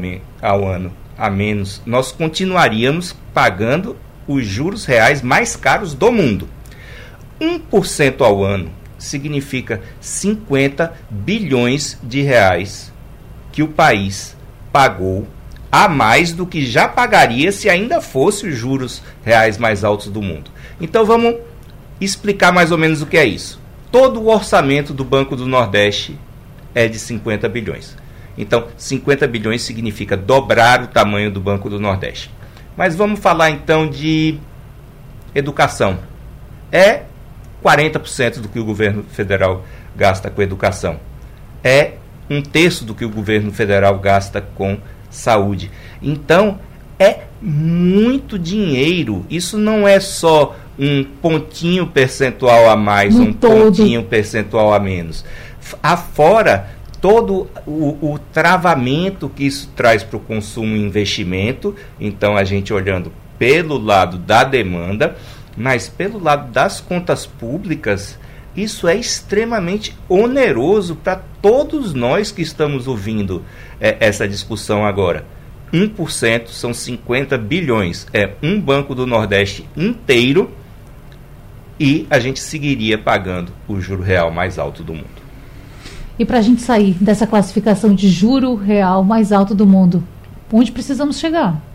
Speaker 4: ao ano a menos, nós continuaríamos pagando os juros reais mais caros do mundo. 1% ao ano significa 50 bilhões de reais que o país pagou a mais do que já pagaria se ainda fosse os juros reais mais altos do mundo. Então vamos explicar mais ou menos o que é isso. Todo o orçamento do Banco do Nordeste é de 50 bilhões. Então, 50 bilhões significa dobrar o tamanho do Banco do Nordeste. Mas vamos falar então de educação. É 40% do que o governo federal gasta com educação. É um terço do que o governo federal gasta com saúde. Então, é muito dinheiro. Isso não é só um pontinho percentual a mais, no um todo. pontinho percentual a menos. Afora todo o, o travamento que isso traz para o consumo e investimento. Então, a gente olhando pelo lado da demanda, mas pelo lado das contas públicas, isso é extremamente oneroso para todos nós que estamos ouvindo é, essa discussão agora. 1% são 50 bilhões. É um banco do Nordeste inteiro e a gente seguiria pagando o juro real mais alto do mundo.
Speaker 2: E para a gente sair dessa classificação de juro real mais alto do mundo, onde precisamos chegar?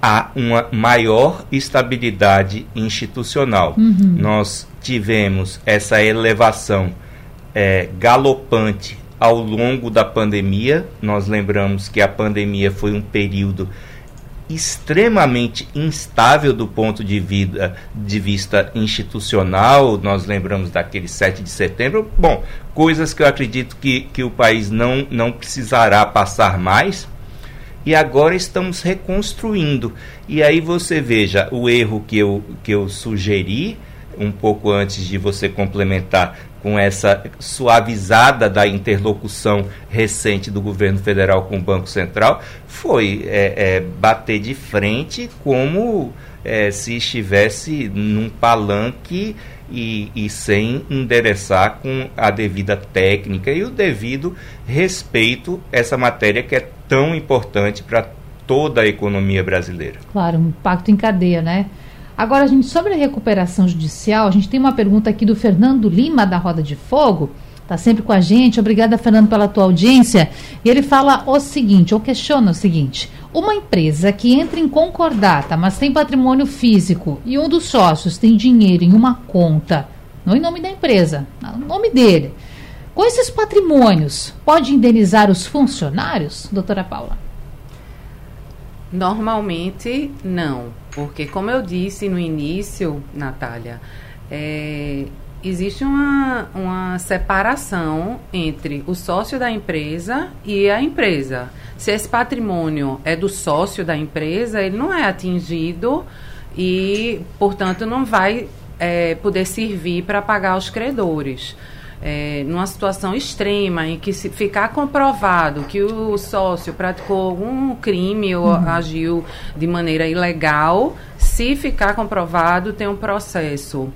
Speaker 4: Há uma maior estabilidade institucional. Uhum. Nós tivemos essa elevação é, galopante ao longo da pandemia. Nós lembramos que a pandemia foi um período extremamente instável do ponto de, vida, de vista institucional. Nós lembramos daquele 7 de setembro. Bom, coisas que eu acredito que, que o país não, não precisará passar mais. E agora estamos reconstruindo. E aí você veja o erro que eu, que eu sugeri um pouco antes de você complementar com essa suavizada da interlocução recente do governo federal com o Banco Central, foi é, é, bater de frente como é, se estivesse num palanque e, e, sem endereçar com a devida técnica e o devido respeito essa matéria que é tão importante para toda a economia brasileira.
Speaker 2: Claro, um impacto em cadeia, né? Agora, gente, sobre a recuperação judicial, a gente tem uma pergunta aqui do Fernando Lima, da Roda de Fogo. Está sempre com a gente. Obrigada, Fernando, pela tua audiência. E ele fala o seguinte, ou questiona o seguinte: uma empresa que entra em concordata, mas tem patrimônio físico e um dos sócios tem dinheiro em uma conta, não em nome da empresa, no nome dele. Com esses patrimônios, pode indenizar os funcionários, doutora Paula?
Speaker 3: Normalmente, não porque, como eu disse no início, Natália, é, existe uma, uma separação entre o sócio da empresa e a empresa. Se esse patrimônio é do sócio da empresa, ele não é atingido e, portanto, não vai é, poder servir para pagar os credores é, numa situação extrema em que se ficar comprovado que o sócio praticou algum crime ou uhum. agiu de maneira ilegal, se ficar comprovado, tem um processo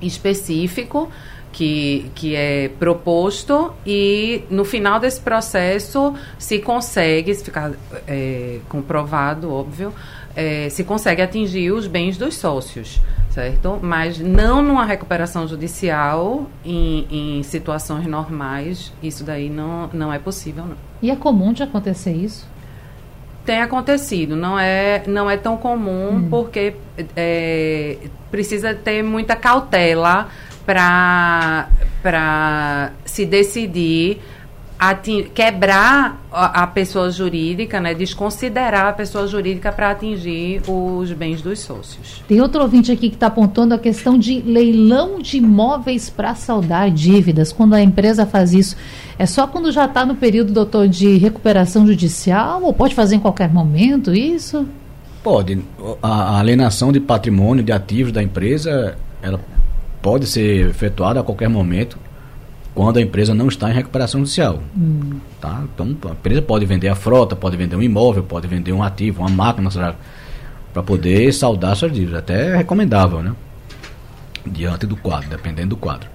Speaker 3: específico que, que é proposto e no final desse processo se consegue, se ficar é, comprovado, óbvio, é, se consegue atingir os bens dos sócios certo? Mas não numa recuperação judicial, em, em, situações normais, isso daí não, não é possível, não.
Speaker 2: E é comum de acontecer isso?
Speaker 3: Tem acontecido, não é, não é tão comum hum. porque é, precisa ter muita cautela para se decidir quebrar a, a, pessoa jurídica, né, desconsiderar a pessoa jurídica para atingir os bens dos sócios.
Speaker 2: Tem outro ouvinte aqui que está apontando a questão de leilão de imóveis para saldar dívidas. Quando a empresa faz isso, é só quando já está no período, doutor, de recuperação judicial ou pode fazer em qualquer momento isso?
Speaker 5: Pode. A, a alienação de patrimônio, de ativos da empresa, ela pode ser efetuada a qualquer momento quando a empresa não está em recuperação judicial. Hum. Tá? Então, a empresa pode vender a frota, pode vender um imóvel, pode vender um ativo, uma máquina, para poder saldar suas dívidas. Até é recomendável, né? Diante do quadro, dependendo do quadro.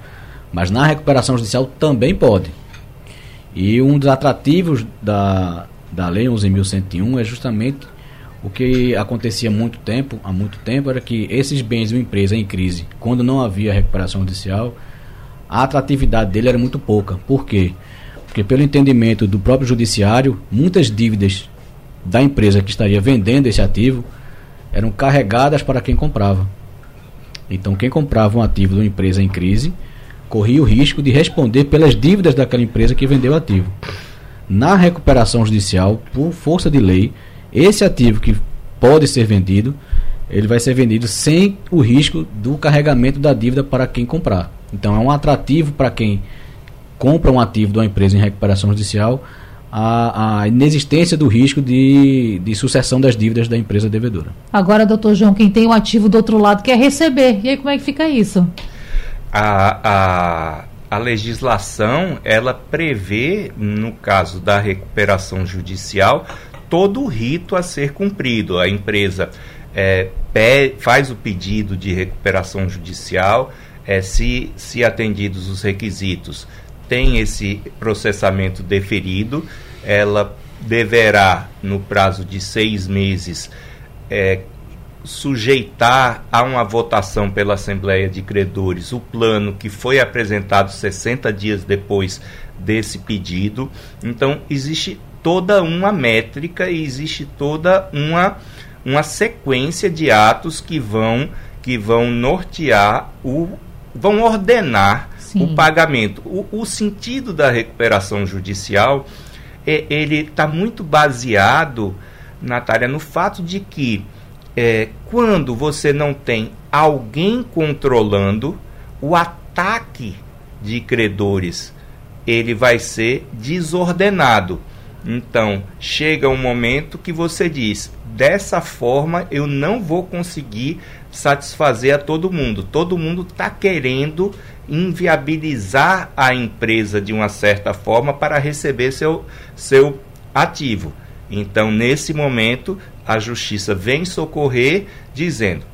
Speaker 5: Mas na recuperação judicial também pode. E um dos atrativos da, da Lei 11.101 é justamente o que acontecia há muito tempo, há muito tempo, era que esses bens de uma empresa em crise, quando não havia recuperação judicial, a atratividade dele era muito pouca. Por quê? Porque pelo entendimento do próprio judiciário, muitas dívidas da empresa que estaria vendendo esse ativo eram carregadas para quem comprava. Então quem comprava um ativo de uma empresa em crise corria o risco de responder pelas dívidas daquela empresa que vendeu o ativo. Na recuperação judicial, por força de lei, esse ativo que pode ser vendido, ele vai ser vendido sem o risco do carregamento da dívida para quem comprar. Então é um atrativo para quem compra um ativo de uma empresa em recuperação judicial a, a inexistência do risco de, de sucessão das dívidas da empresa devedora.
Speaker 2: Agora, doutor João, quem tem o um ativo do outro lado quer receber. E aí como é que fica isso?
Speaker 4: A, a, a legislação, ela prevê, no caso da recuperação judicial, todo o rito a ser cumprido. A empresa é, faz o pedido de recuperação judicial, é, se, se atendidos os requisitos, tem esse processamento deferido, ela deverá, no prazo de seis meses, é, sujeitar a uma votação pela Assembleia de Credores o plano que foi apresentado 60 dias depois desse pedido. Então, existe toda uma métrica e existe toda uma, uma sequência de atos que vão, que vão nortear o vão ordenar Sim. o pagamento. O, o, sentido da recuperação judicial é, ele está muito baseado, Natália, no fato de que é, quando você não tem alguém controlando, o ataque de credores ele vai ser desordenado. Então, chega um momento que você diz: dessa forma eu não vou conseguir satisfazer a todo mundo. Todo mundo está querendo inviabilizar a empresa de uma certa forma para receber seu, seu ativo. Então, nesse momento, a justiça vem socorrer, dizendo: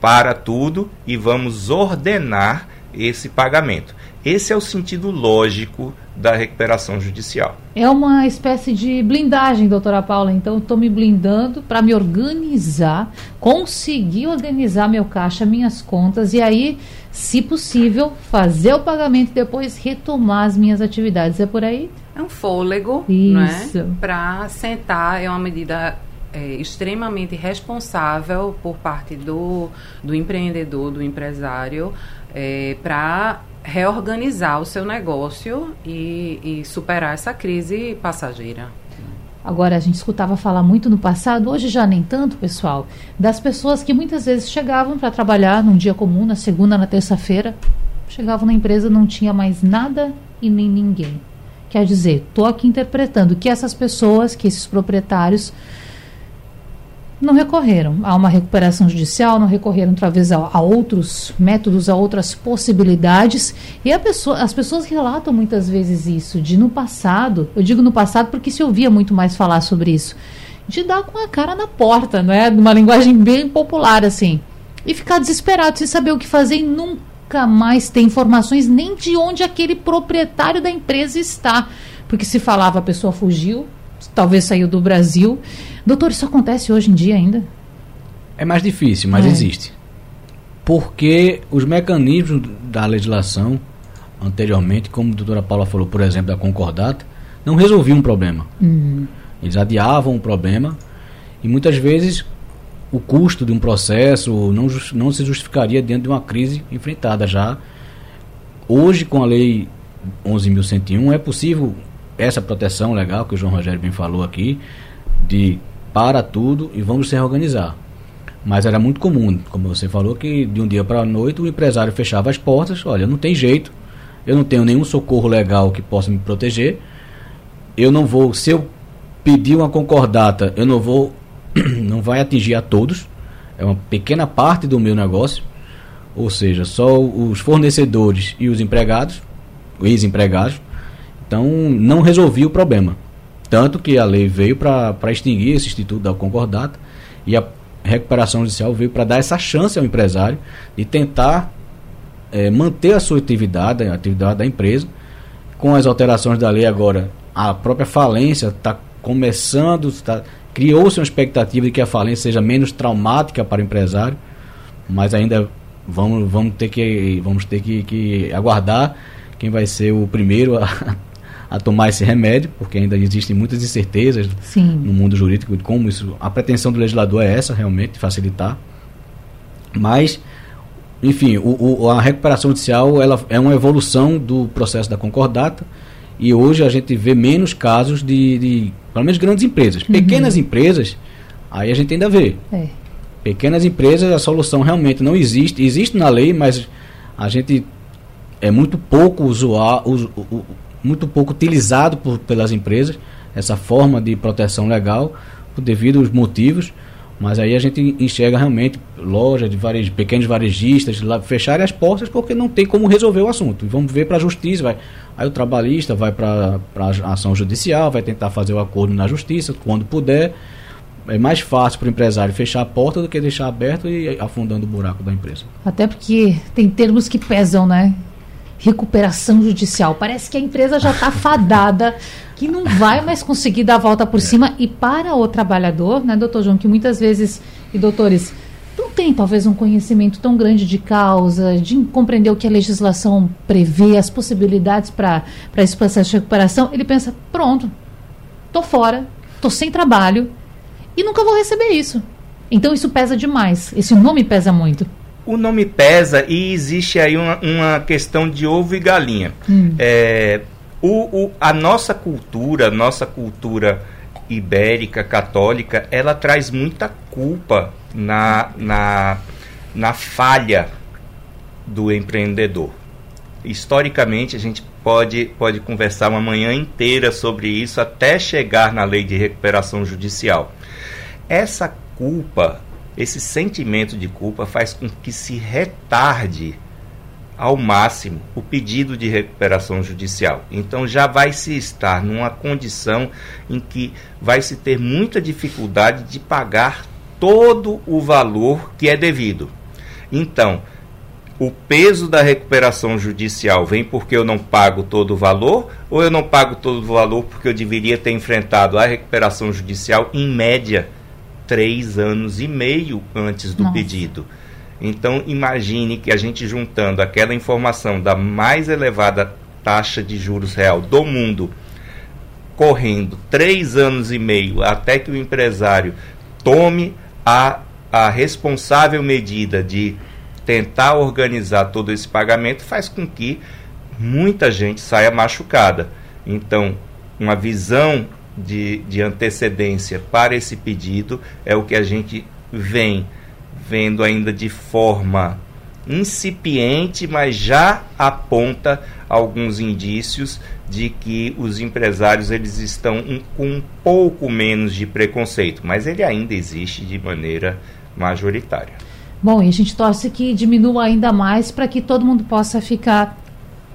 Speaker 4: para tudo e vamos ordenar esse pagamento. Esse é o sentido lógico da recuperação judicial.
Speaker 2: É uma espécie de blindagem, doutora Paula. Então, estou me blindando para me organizar, conseguir organizar meu caixa, minhas contas e aí, se possível, fazer o pagamento e depois retomar as minhas atividades. É por aí?
Speaker 3: É um fôlego, né? Para sentar, é uma medida é, extremamente responsável por parte do, do empreendedor, do empresário, é, para reorganizar o seu negócio e, e superar essa crise passageira.
Speaker 2: Agora, a gente escutava falar muito no passado, hoje já nem tanto, pessoal, das pessoas que muitas vezes chegavam para trabalhar num dia comum, na segunda, na terça-feira, chegavam na empresa, não tinha mais nada e nem ninguém. Quer dizer, estou aqui interpretando que essas pessoas, que esses proprietários não recorreram a uma recuperação judicial, não recorreram talvez a, a outros métodos, a outras possibilidades. E pessoa, as pessoas relatam muitas vezes isso, de no passado, eu digo no passado porque se ouvia muito mais falar sobre isso, de dar com a cara na porta, não é? Numa linguagem bem popular assim. E ficar desesperado sem saber o que fazer e nunca mais ter informações nem de onde aquele proprietário da empresa está. Porque se falava a pessoa fugiu, talvez saiu do Brasil. Doutor, isso acontece hoje em dia ainda?
Speaker 5: É mais difícil, mas é. existe. Porque os mecanismos da legislação anteriormente, como a doutora Paula falou, por exemplo, da concordata, não resolviam um problema. Uhum. Eles adiavam o problema e muitas vezes o custo de um processo não, não se justificaria dentro de uma crise enfrentada já. Hoje, com a lei 11.101, é possível essa proteção legal que o João Rogério bem falou aqui, de para tudo e vamos se reorganizar. Mas era muito comum, como você falou, que de um dia para a noite o empresário fechava as portas, olha, não tem jeito, eu não tenho nenhum socorro legal que possa me proteger, eu não vou, se eu pedir uma concordata, eu não vou, *clears throat* não vai atingir a todos, é uma pequena parte do meu negócio, ou seja, só os fornecedores e os empregados, ex-empregados. Então, não resolvia o problema. Tanto que a lei veio para extinguir esse instituto da concordata e a recuperação judicial veio para dar essa chance ao empresário de tentar é, manter a sua atividade, a atividade da empresa. Com as alterações da lei agora, a própria falência está começando, tá, criou-se uma expectativa de que a falência seja menos traumática para o empresário, mas ainda vamos, vamos ter, que, vamos ter que, que aguardar quem vai ser o primeiro a, a tomar esse remédio, porque ainda existem muitas incertezas Sim. no mundo jurídico de como isso. A pretensão do legislador é essa, realmente, facilitar. Mas, enfim, o, o, a recuperação judicial ela é uma evolução do processo da concordata e hoje a gente vê menos casos de, de pelo menos grandes empresas. Uhum. Pequenas empresas, aí a gente ainda vê. É. Pequenas empresas, a solução realmente não existe. Existe na lei, mas a gente é muito pouco usual, muito pouco utilizado por, pelas empresas essa forma de proteção legal devido aos motivos mas aí a gente enxerga realmente lojas de varejo, pequenos varejistas lá, fecharem as portas porque não tem como resolver o assunto. Vamos ver para a justiça, vai. Aí o trabalhista vai para a ação judicial, vai tentar fazer o acordo na justiça quando puder. É mais fácil para o empresário fechar a porta do que deixar aberto e afundando o buraco da empresa.
Speaker 2: Até porque tem termos que pesam, né? Recuperação judicial. Parece que a empresa já está fadada, que não vai mais conseguir dar a volta por cima. E para o trabalhador, né, doutor João, que muitas vezes, e doutores, não tem talvez um conhecimento tão grande de causa, de compreender o que a legislação prevê, as possibilidades para esse processo de recuperação, ele pensa: pronto, tô fora, tô sem trabalho e nunca vou receber isso. Então isso pesa demais. Esse nome pesa muito
Speaker 4: o nome pesa e existe aí uma, uma questão de ovo e galinha. Hum. É, o, o, a nossa cultura, nossa cultura ibérica, católica, ela traz muita culpa na, na, na falha do empreendedor. Historicamente, a gente pode, pode conversar uma manhã inteira sobre isso até chegar na lei de recuperação judicial. Essa culpa esse sentimento de culpa faz com que se retarde ao máximo o pedido de recuperação judicial. Então já vai se estar numa condição em que vai se ter muita dificuldade de pagar todo o valor que é devido. Então, o peso da recuperação judicial vem porque eu não pago todo o valor ou eu não pago todo o valor porque eu deveria ter enfrentado a recuperação judicial em média três anos e meio antes do Nossa. pedido. Então, imagine que a gente juntando aquela informação da mais elevada taxa de juros real do mundo, correndo três anos e meio até que o empresário tome a, a responsável medida de tentar organizar todo esse pagamento, faz com que muita gente saia machucada. Então, uma visão de, de antecedência para esse pedido é o que a gente vem vendo ainda de forma incipiente, mas já aponta alguns indícios de que os empresários eles estão um, com um pouco menos de preconceito, mas ele ainda existe de maneira majoritária.
Speaker 2: Bom, e a gente torce que diminua ainda mais para que todo mundo possa ficar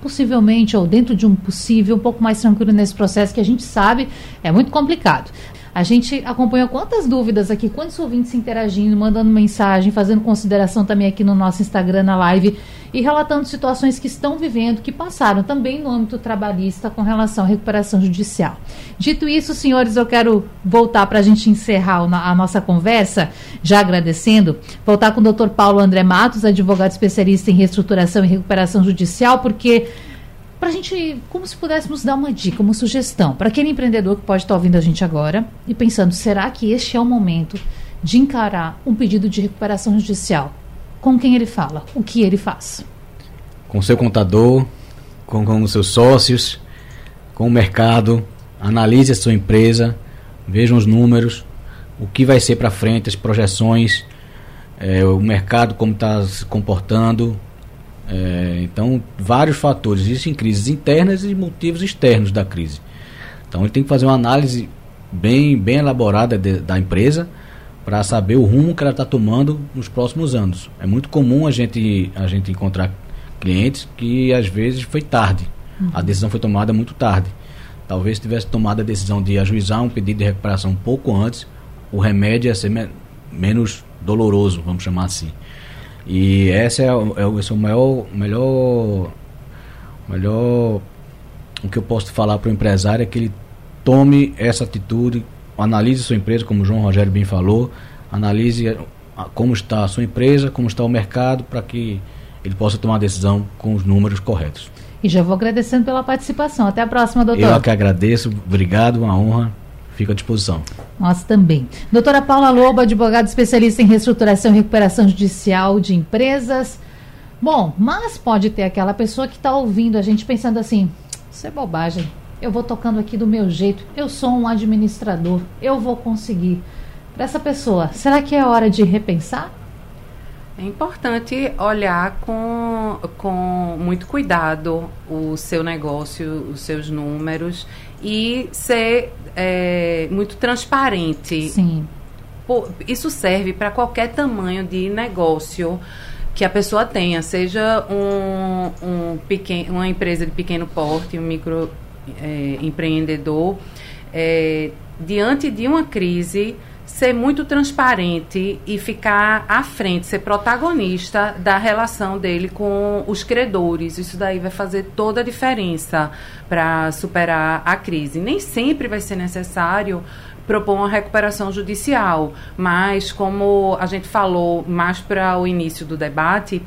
Speaker 2: possivelmente ou dentro de um possível um pouco mais tranquilo nesse processo que a gente sabe é muito complicado. A gente acompanhou quantas dúvidas aqui, quantos ouvintes interagindo, mandando mensagem, fazendo consideração também aqui no nosso Instagram, na live, e relatando situações que estão vivendo, que passaram também no âmbito trabalhista com relação à recuperação judicial. Dito isso, senhores, eu quero voltar para a gente encerrar a nossa conversa, já agradecendo, voltar com o doutor Paulo André Matos, advogado especialista em reestruturação e recuperação judicial, porque para a gente, como se pudéssemos dar uma dica, uma sugestão para aquele empreendedor que pode estar ouvindo a gente agora e pensando, será que este é o momento de encarar um pedido de recuperação judicial? Com quem ele fala? O que ele faz?
Speaker 5: Com seu contador, com, com os seus sócios, com o mercado, analise a sua empresa, vejam os números, o que vai ser para frente, as projeções, é, o mercado como está se comportando, é, então, vários fatores. Existem crises internas e motivos externos da crise. Então, ele tem que fazer uma análise bem, bem elaborada de, da empresa para saber o rumo que ela está tomando nos próximos anos. É muito comum a gente, a gente encontrar clientes que às vezes foi tarde. Uhum. A decisão foi tomada muito tarde. Talvez tivesse tomado a decisão de ajuizar um pedido de recuperação um pouco antes, o remédio ia ser me menos doloroso, vamos chamar assim. E esse é, é, esse é o maior, melhor, melhor o que eu posso falar para o empresário é que ele tome essa atitude, analise sua empresa, como o João Rogério bem falou, analise como está a sua empresa, como está o mercado, para que ele possa tomar a decisão com os números corretos.
Speaker 2: E já vou agradecendo pela participação. Até a próxima, doutor.
Speaker 5: Eu que agradeço. Obrigado, uma honra. Fico à disposição.
Speaker 2: Nós também. Doutora Paula Lobo, advogada especialista em reestruturação e recuperação judicial de empresas. Bom, mas pode ter aquela pessoa que está ouvindo a gente pensando assim: isso é bobagem. Eu vou tocando aqui do meu jeito. Eu sou um administrador. Eu vou conseguir. Para essa pessoa, será que é hora de repensar?
Speaker 3: É importante olhar com, com muito cuidado o seu negócio, os seus números e ser é, muito transparente.
Speaker 2: Sim.
Speaker 3: isso serve para qualquer tamanho de negócio que a pessoa tenha, seja um, um pequeno, uma empresa de pequeno porte, um micro é, empreendedor, é, diante de uma crise ser muito transparente e ficar à frente, ser protagonista da relação dele com os credores. Isso daí vai fazer toda a diferença para superar a crise. Nem sempre vai ser necessário propor uma recuperação judicial, mas como a gente falou mais para o início do debate,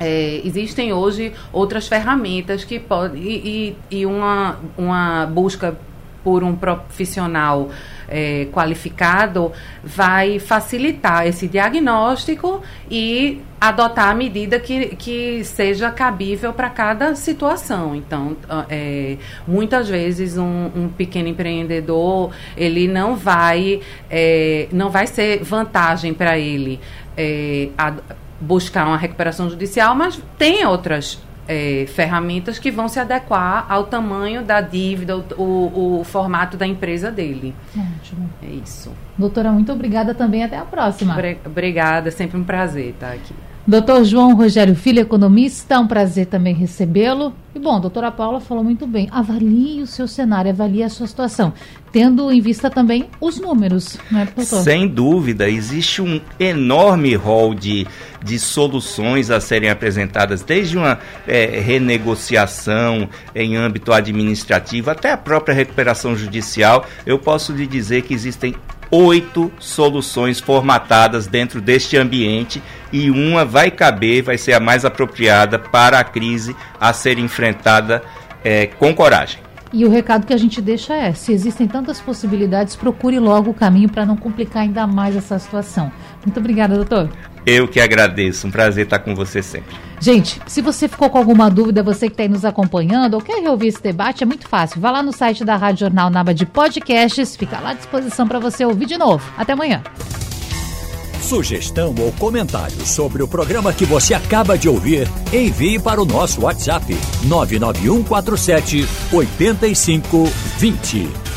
Speaker 3: é, existem hoje outras ferramentas que podem e, e, e uma, uma busca por um profissional é, qualificado vai facilitar esse diagnóstico e adotar a medida que, que seja cabível para cada situação. Então, é, muitas vezes um, um, pequeno empreendedor ele não vai é, não vai ser vantagem para ele é, a, buscar uma recuperação judicial, mas tem outras é, ferramentas que vão se adequar ao tamanho da dívida, o, o, o, formato da empresa dele.
Speaker 2: Ótimo.
Speaker 3: É isso.
Speaker 2: Doutora, muito obrigada também. Até a próxima.
Speaker 3: Obrigada, sempre um prazer estar aqui.
Speaker 2: Doutor João Rogério Filho, economista, é um prazer também recebê-lo. E bom, a doutora Paula falou muito bem. Avalie o seu cenário, avalie a sua situação, tendo em vista também os números, não é, doutor?
Speaker 4: Sem dúvida, existe um enorme rol de, de soluções a serem apresentadas, desde uma é, renegociação em âmbito administrativo até a própria recuperação judicial. Eu posso lhe dizer que existem oito soluções formatadas dentro deste ambiente e uma vai caber, vai ser a mais apropriada para a crise a ser enfrentada é, com coragem.
Speaker 2: E o recado que a gente deixa é: se existem tantas possibilidades, procure logo o caminho para não complicar ainda mais essa situação. Muito obrigada, doutor.
Speaker 4: Eu que agradeço, um prazer estar com você sempre.
Speaker 2: Gente, se você ficou com alguma dúvida, você que está aí nos acompanhando ou quer reouvir esse debate, é muito fácil. Vá lá no site da Rádio Jornal na aba de podcasts, fica lá à disposição para você ouvir de novo. Até amanhã.
Speaker 1: Sugestão ou comentário sobre o programa que você acaba de ouvir, envie para o nosso WhatsApp 99147 8520.